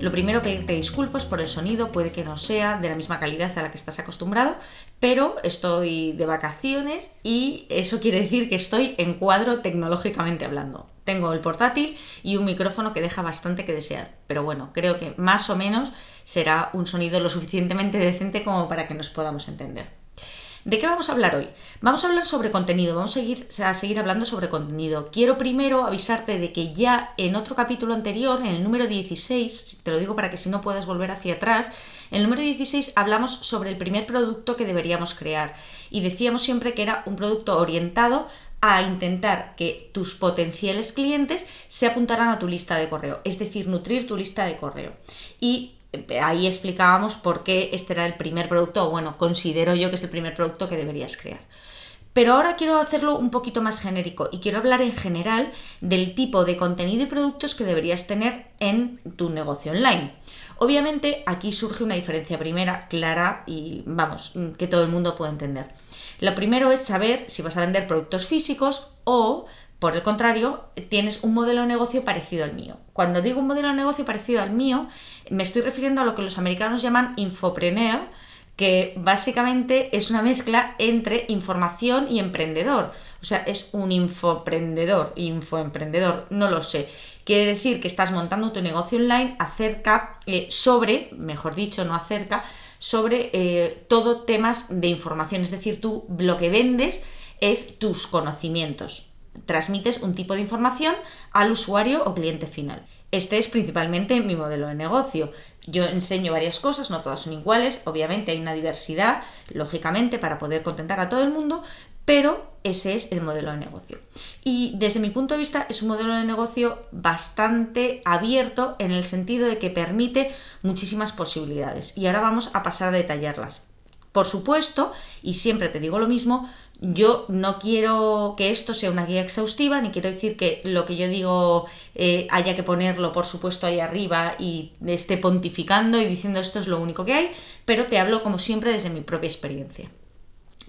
Lo primero, pedirte disculpas por el sonido, puede que no sea de la misma calidad a la que estás acostumbrado, pero estoy de vacaciones y eso quiere decir que estoy en cuadro tecnológicamente hablando. Tengo el portátil y un micrófono que deja bastante que desear, pero bueno, creo que más o menos será un sonido lo suficientemente decente como para que nos podamos entender. ¿De qué vamos a hablar hoy? Vamos a hablar sobre contenido, vamos a seguir, a seguir hablando sobre contenido. Quiero primero avisarte de que ya en otro capítulo anterior, en el número 16, te lo digo para que si no puedas volver hacia atrás, en el número 16 hablamos sobre el primer producto que deberíamos crear y decíamos siempre que era un producto orientado a intentar que tus potenciales clientes se apuntaran a tu lista de correo, es decir, nutrir tu lista de correo. Y ahí explicábamos por qué este era el primer producto, o bueno, considero yo que es el primer producto que deberías crear. Pero ahora quiero hacerlo un poquito más genérico y quiero hablar en general del tipo de contenido y productos que deberías tener en tu negocio online. Obviamente aquí surge una diferencia primera, clara y vamos, que todo el mundo puede entender. Lo primero es saber si vas a vender productos físicos o por el contrario, tienes un modelo de negocio parecido al mío. Cuando digo un modelo de negocio parecido al mío, me estoy refiriendo a lo que los americanos llaman infopreneur, que básicamente es una mezcla entre información y emprendedor. O sea, es un infoprendedor, infoemprendedor, no lo sé. Quiere decir que estás montando tu negocio online acerca, eh, sobre, mejor dicho, no acerca, sobre eh, todo temas de información. Es decir, tú lo que vendes es tus conocimientos transmites un tipo de información al usuario o cliente final. Este es principalmente mi modelo de negocio. Yo enseño varias cosas, no todas son iguales, obviamente hay una diversidad, lógicamente, para poder contentar a todo el mundo, pero ese es el modelo de negocio. Y desde mi punto de vista es un modelo de negocio bastante abierto en el sentido de que permite muchísimas posibilidades. Y ahora vamos a pasar a detallarlas. Por supuesto, y siempre te digo lo mismo, yo no quiero que esto sea una guía exhaustiva, ni quiero decir que lo que yo digo eh, haya que ponerlo, por supuesto, ahí arriba y esté pontificando y diciendo esto es lo único que hay, pero te hablo como siempre desde mi propia experiencia.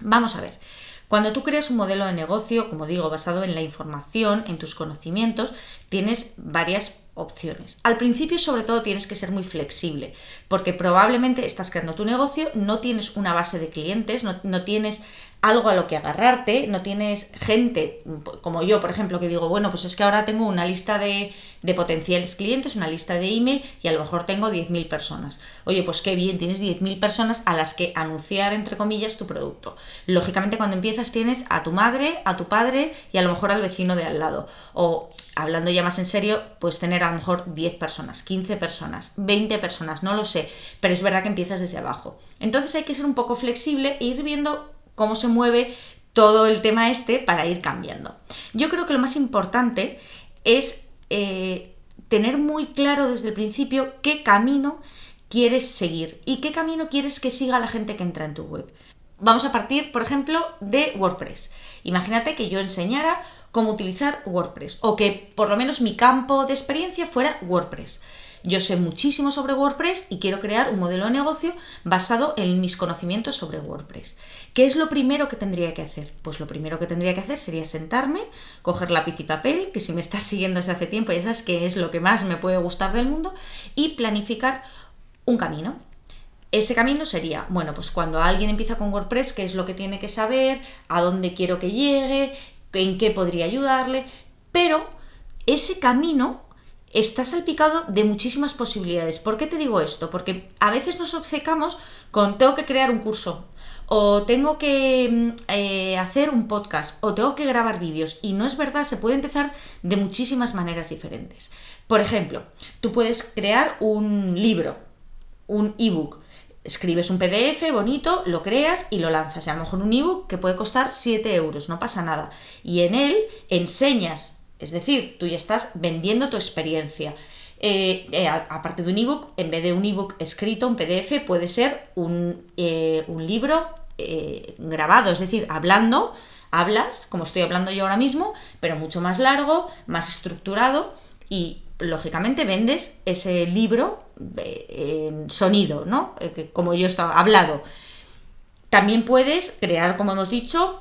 Vamos a ver. Cuando tú creas un modelo de negocio, como digo, basado en la información, en tus conocimientos, tienes varias opciones. Al principio, sobre todo, tienes que ser muy flexible, porque probablemente estás creando tu negocio, no tienes una base de clientes, no, no tienes algo a lo que agarrarte, no tienes gente como yo, por ejemplo, que digo, bueno, pues es que ahora tengo una lista de, potenciales clientes, una lista de email y a lo mejor tengo 10.000 personas. Oye, pues qué bien, tienes 10.000 personas a las que anunciar, entre comillas, tu producto. Lógicamente, cuando empiezas tienes a tu madre, a tu padre y a lo mejor al vecino de al lado. O hablando ya más en serio, pues tener a lo mejor 10 personas, 15 personas, 20 personas, no lo sé, pero es verdad que empiezas desde abajo. Entonces hay que ser un poco flexible e ir viendo cómo se mueve todo el tema este para ir cambiando. Yo creo que lo más importante es eh, tener muy claro desde el principio qué camino quieres seguir y qué camino quieres que siga la gente que entra en tu web. Vamos a partir, por ejemplo, de WordPress. Imagínate que yo enseñara cómo utilizar WordPress o que por lo menos mi campo de experiencia fuera WordPress. Yo sé muchísimo sobre WordPress y quiero crear un modelo de negocio basado en mis conocimientos sobre WordPress. ¿Qué es lo primero que tendría que hacer? Pues lo primero que tendría que hacer sería sentarme, coger lápiz y papel, que si me estás siguiendo desde hace tiempo ya sabes que es lo que más me puede gustar del mundo, y planificar un camino. Ese camino sería, bueno, pues cuando alguien empieza con WordPress, qué es lo que tiene que saber, a dónde quiero que llegue, en qué podría ayudarle, pero ese camino está salpicado de muchísimas posibilidades. ¿Por qué te digo esto? Porque a veces nos obcecamos con tengo que crear un curso, o tengo que mm, eh, hacer un podcast, o tengo que grabar vídeos. Y no es verdad, se puede empezar de muchísimas maneras diferentes. Por ejemplo, tú puedes crear un libro, un ebook. Escribes un PDF bonito, lo creas y lo lanzas. a lo mejor un ebook que puede costar 7 euros, no pasa nada. Y en él enseñas es decir, tú ya estás vendiendo tu experiencia. Eh, eh, aparte de un ebook, en vez de un ebook escrito, un PDF, puede ser un, eh, libro grabado, es decir, hablando hablas, como estoy hablando yo ahora mismo, pero mucho más largo, más estructurado y lógicamente vendes ese libro en sonido, ¿no? Como yo estaba hablado. También puedes crear, como hemos dicho,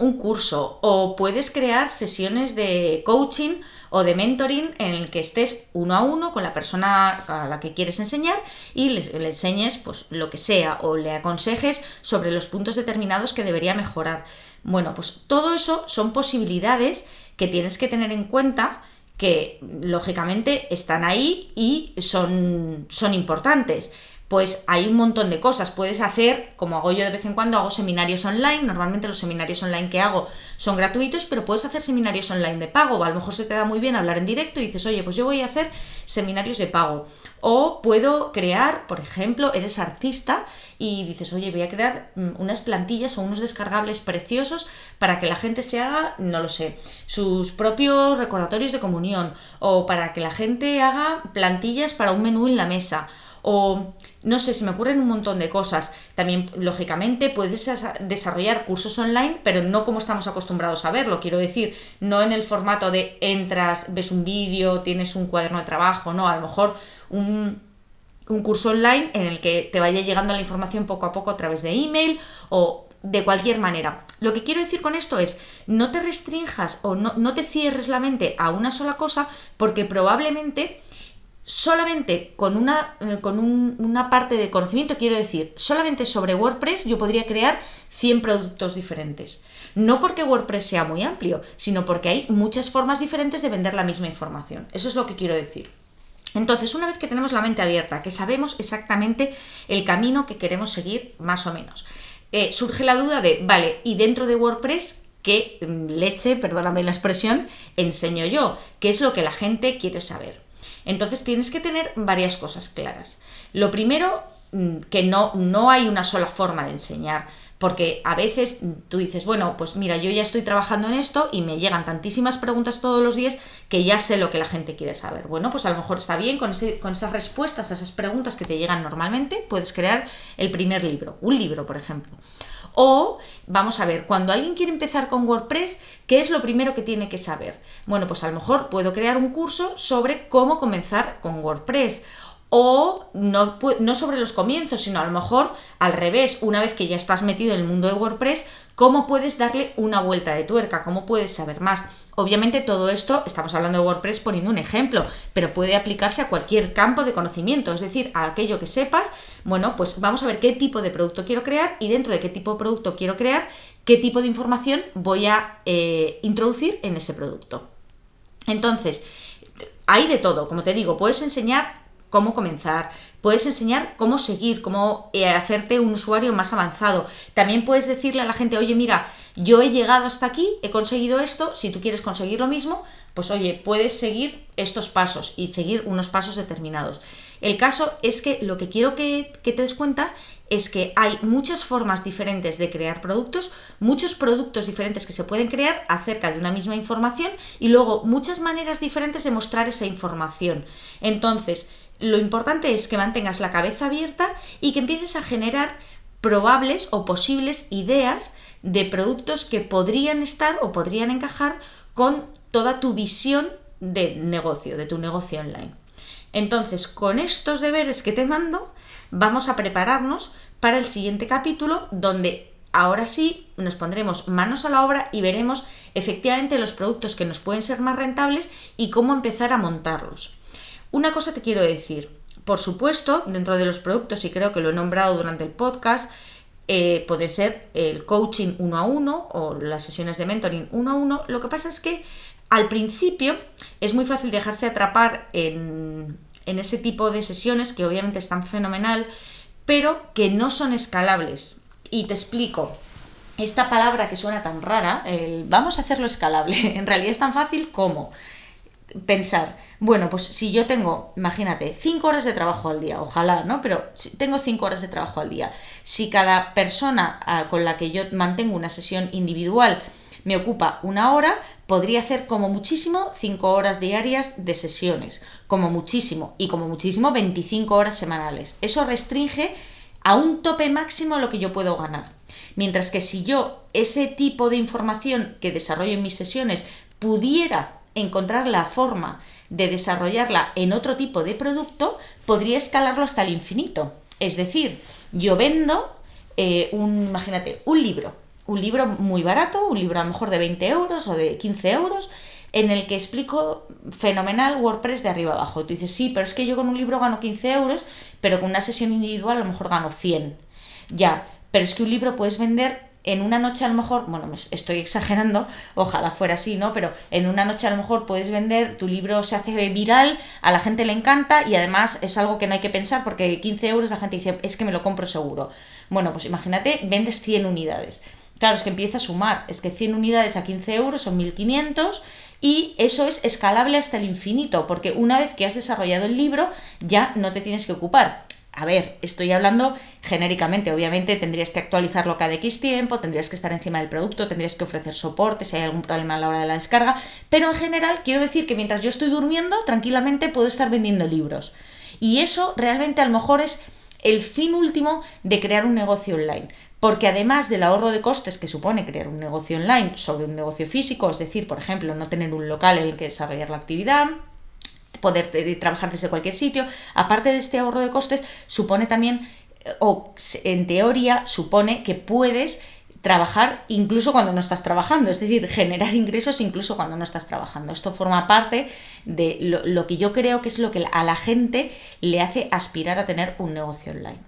un curso o puedes crear sesiones de coaching o de mentoring en el que estés uno a uno con la persona a la que quieres enseñar y le, enseñes pues lo que sea o le aconsejes sobre los puntos determinados que debería mejorar. Bueno, pues todo eso son posibilidades que tienes que tener en cuenta que lógicamente están ahí y son, son importantes pues hay un montón de cosas. Puedes hacer, como hago yo de vez en cuando, hago seminarios online. Normalmente los seminarios online que hago son gratuitos, pero puedes hacer seminarios online de pago. O a lo mejor se te da muy bien hablar en directo y dices, oye, pues yo voy a hacer seminarios de pago. O puedo crear, por ejemplo, eres artista y dices, oye, voy a crear mm, unas plantillas o unos descargables preciosos para que la gente se haga, no lo sé, sus propios recordatorios de comunión. O para que la gente haga plantillas para un menú en la mesa o no sé, se me ocurren un montón de cosas. También, lógicamente, puedes desarrollar cursos online, pero no como estamos acostumbrados a verlo. Quiero decir, no en el formato de entras, ves un vídeo, tienes un cuaderno de trabajo, no, a lo mejor un, un curso online en el que te vaya llegando la información poco a poco a través de email o de cualquier manera. Lo que quiero decir con esto es, no te restrinjas o no, no te cierres la mente a una sola cosa porque probablemente solamente con, una, eh, con una parte de conocimiento, quiero decir, solamente sobre WordPress yo podría crear 100 productos diferentes. No porque WordPress sea muy amplio, sino porque hay muchas formas diferentes de vender la misma información. Eso es lo que quiero decir. Entonces, una vez que tenemos la mente abierta, que sabemos exactamente el camino que queremos seguir, más o menos, eh, surge la duda de, vale, ¿y dentro de WordPress qué mm, leche, perdóname la expresión, enseño yo? ¿Qué es lo que la gente quiere saber? Entonces tienes que tener varias cosas claras. Lo primero, mm, que no, no hay una sola forma de enseñar, porque a veces tú dices, bueno, pues mira, yo ya estoy trabajando en esto y me llegan tantísimas preguntas todos los días que ya sé lo que la gente quiere saber. Bueno, pues a lo mejor está bien con, con esas respuestas a esas preguntas que te llegan normalmente, puedes crear el primer libro, un libro, por ejemplo. O, vamos a ver, cuando alguien quiere empezar con WordPress, ¿qué es lo primero que tiene que saber? Bueno, pues a lo mejor puedo crear un curso sobre cómo comenzar con WordPress o no, sobre los comienzos, sino a lo mejor al revés, una vez que ya estás metido en el mundo de WordPress, cómo puedes darle una vuelta de tuerca, cómo puedes saber más. Obviamente todo esto, estamos hablando de WordPress poniendo un ejemplo, pero puede aplicarse a cualquier campo de conocimiento, es decir, a aquello que sepas, bueno, pues vamos a ver qué tipo de producto quiero crear y dentro de qué tipo de producto quiero crear, qué tipo de información voy a eh, introducir en ese producto. Entonces, hay de todo, como te digo, puedes enseñar cómo comenzar, puedes enseñar cómo seguir, cómo eh, hacerte un usuario más avanzado. También puedes decirle a la gente, oye, mira, yo he llegado hasta aquí, he conseguido esto, si tú quieres conseguir lo mismo, pues oye, puedes seguir estos pasos y seguir unos pasos determinados. El caso es que lo que quiero que, que, te des cuenta es que hay muchas formas diferentes de crear productos, muchos productos diferentes que se pueden crear acerca de una misma información y luego muchas maneras diferentes de mostrar esa información. Entonces, lo importante es que mantengas la cabeza abierta y que empieces a generar probables o posibles ideas de productos que podrían estar o podrían encajar con toda tu visión de negocio, de tu negocio online. Entonces, con estos deberes que te mando, vamos a prepararnos para el siguiente capítulo donde ahora sí nos pondremos manos a la obra y veremos efectivamente los productos que nos pueden ser más rentables y cómo empezar a montarlos. Una cosa te quiero decir, por supuesto, dentro de los productos, y creo que lo he nombrado durante el podcast, eh, puede ser el coaching uno a uno o las sesiones de mentoring uno a uno. Lo que pasa es que al principio es muy fácil dejarse atrapar en, ese tipo de sesiones que obviamente están fenomenal, pero que no son escalables. Y te explico. Esta palabra que suena tan rara, vamos a hacerlo escalable, en realidad es tan fácil como pensar, bueno, pues si yo tengo, imagínate, 5 horas de trabajo al día, ojalá, ¿no? Pero tengo 5 horas de trabajo al día. Si cada persona ah, con la que yo mantengo una sesión individual me ocupa una hora, podría hacer como muchísimo 5 horas diarias de sesiones, como muchísimo, y como muchísimo 25 horas semanales. Eso restringe a un tope máximo lo que yo puedo ganar. Mientras que si yo ese tipo de información que desarrollo en mis sesiones pudiera encontrar la forma de desarrollarla en otro tipo de producto, podría escalarlo hasta el infinito. Es decir, yo vendo eh, un, imagínate, un libro, un libro muy barato, un libro a lo mejor de 20 euros o de 15 euros, en el que explico fenomenal WordPress de arriba abajo. Tú dices, sí, pero es que yo con un libro gano 15 euros, pero con una sesión individual a lo mejor gano 100. Ya, pero es que un libro puedes vender en una noche a lo mejor, bueno, estoy exagerando, ojalá fuera así, ¿no? Pero en una noche a lo mejor puedes vender, tu libro se hace viral, a la gente le encanta y además es algo que no hay que pensar porque 15 euros la gente dice, es que me lo compro seguro. Bueno, pues imagínate, vendes 100 unidades. Claro, es que empieza a sumar, es que 100 unidades a 15 euros son 1500 y eso es escalable hasta el infinito, porque una vez que has desarrollado el libro ya no te tienes que ocupar a ver, estoy hablando genéricamente, obviamente tendrías que actualizarlo cada X tiempo, tendrías que estar encima del producto, tendrías que ofrecer soporte si hay algún problema a la hora de la descarga, pero en general quiero decir que mientras yo estoy durmiendo, tranquilamente puedo estar vendiendo libros. Y eso realmente a lo mejor es el fin último de crear un negocio online. Porque además del ahorro de costes que supone crear un negocio online sobre un negocio físico, es decir, por ejemplo, no tener un local en el que desarrollar la actividad, poder trabajar desde cualquier sitio. Aparte de este ahorro de costes, supone también, eh, o en teoría, supone que puedes trabajar incluso cuando no estás trabajando, es decir, generar ingresos incluso cuando no estás trabajando. Esto forma parte de lo, lo, que yo creo que es lo que a la gente le hace aspirar a tener un negocio online.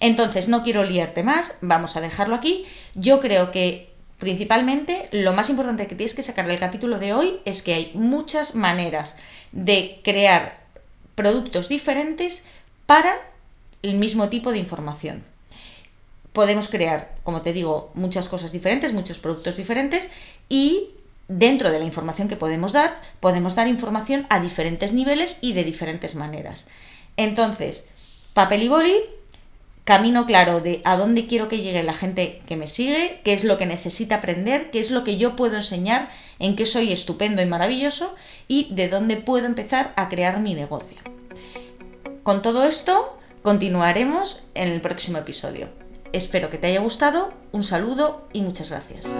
Entonces, no quiero liarte más, vamos a dejarlo aquí. Yo creo que Principalmente, lo más importante que tienes que sacar del capítulo de hoy es que hay muchas maneras de crear productos diferentes para el mismo tipo de información. Podemos crear, como te digo, muchas cosas diferentes, muchos productos diferentes y dentro de la información que podemos dar, podemos dar información a diferentes niveles y de diferentes maneras. Entonces, papel y boli, camino claro de a dónde quiero que llegue la gente que me sigue, qué es lo que necesita aprender, qué es lo que yo puedo enseñar, en qué soy estupendo y maravilloso y de dónde puedo empezar a crear mi negocio. Con todo esto, continuaremos en el próximo episodio. Espero que te haya gustado, un saludo y muchas gracias.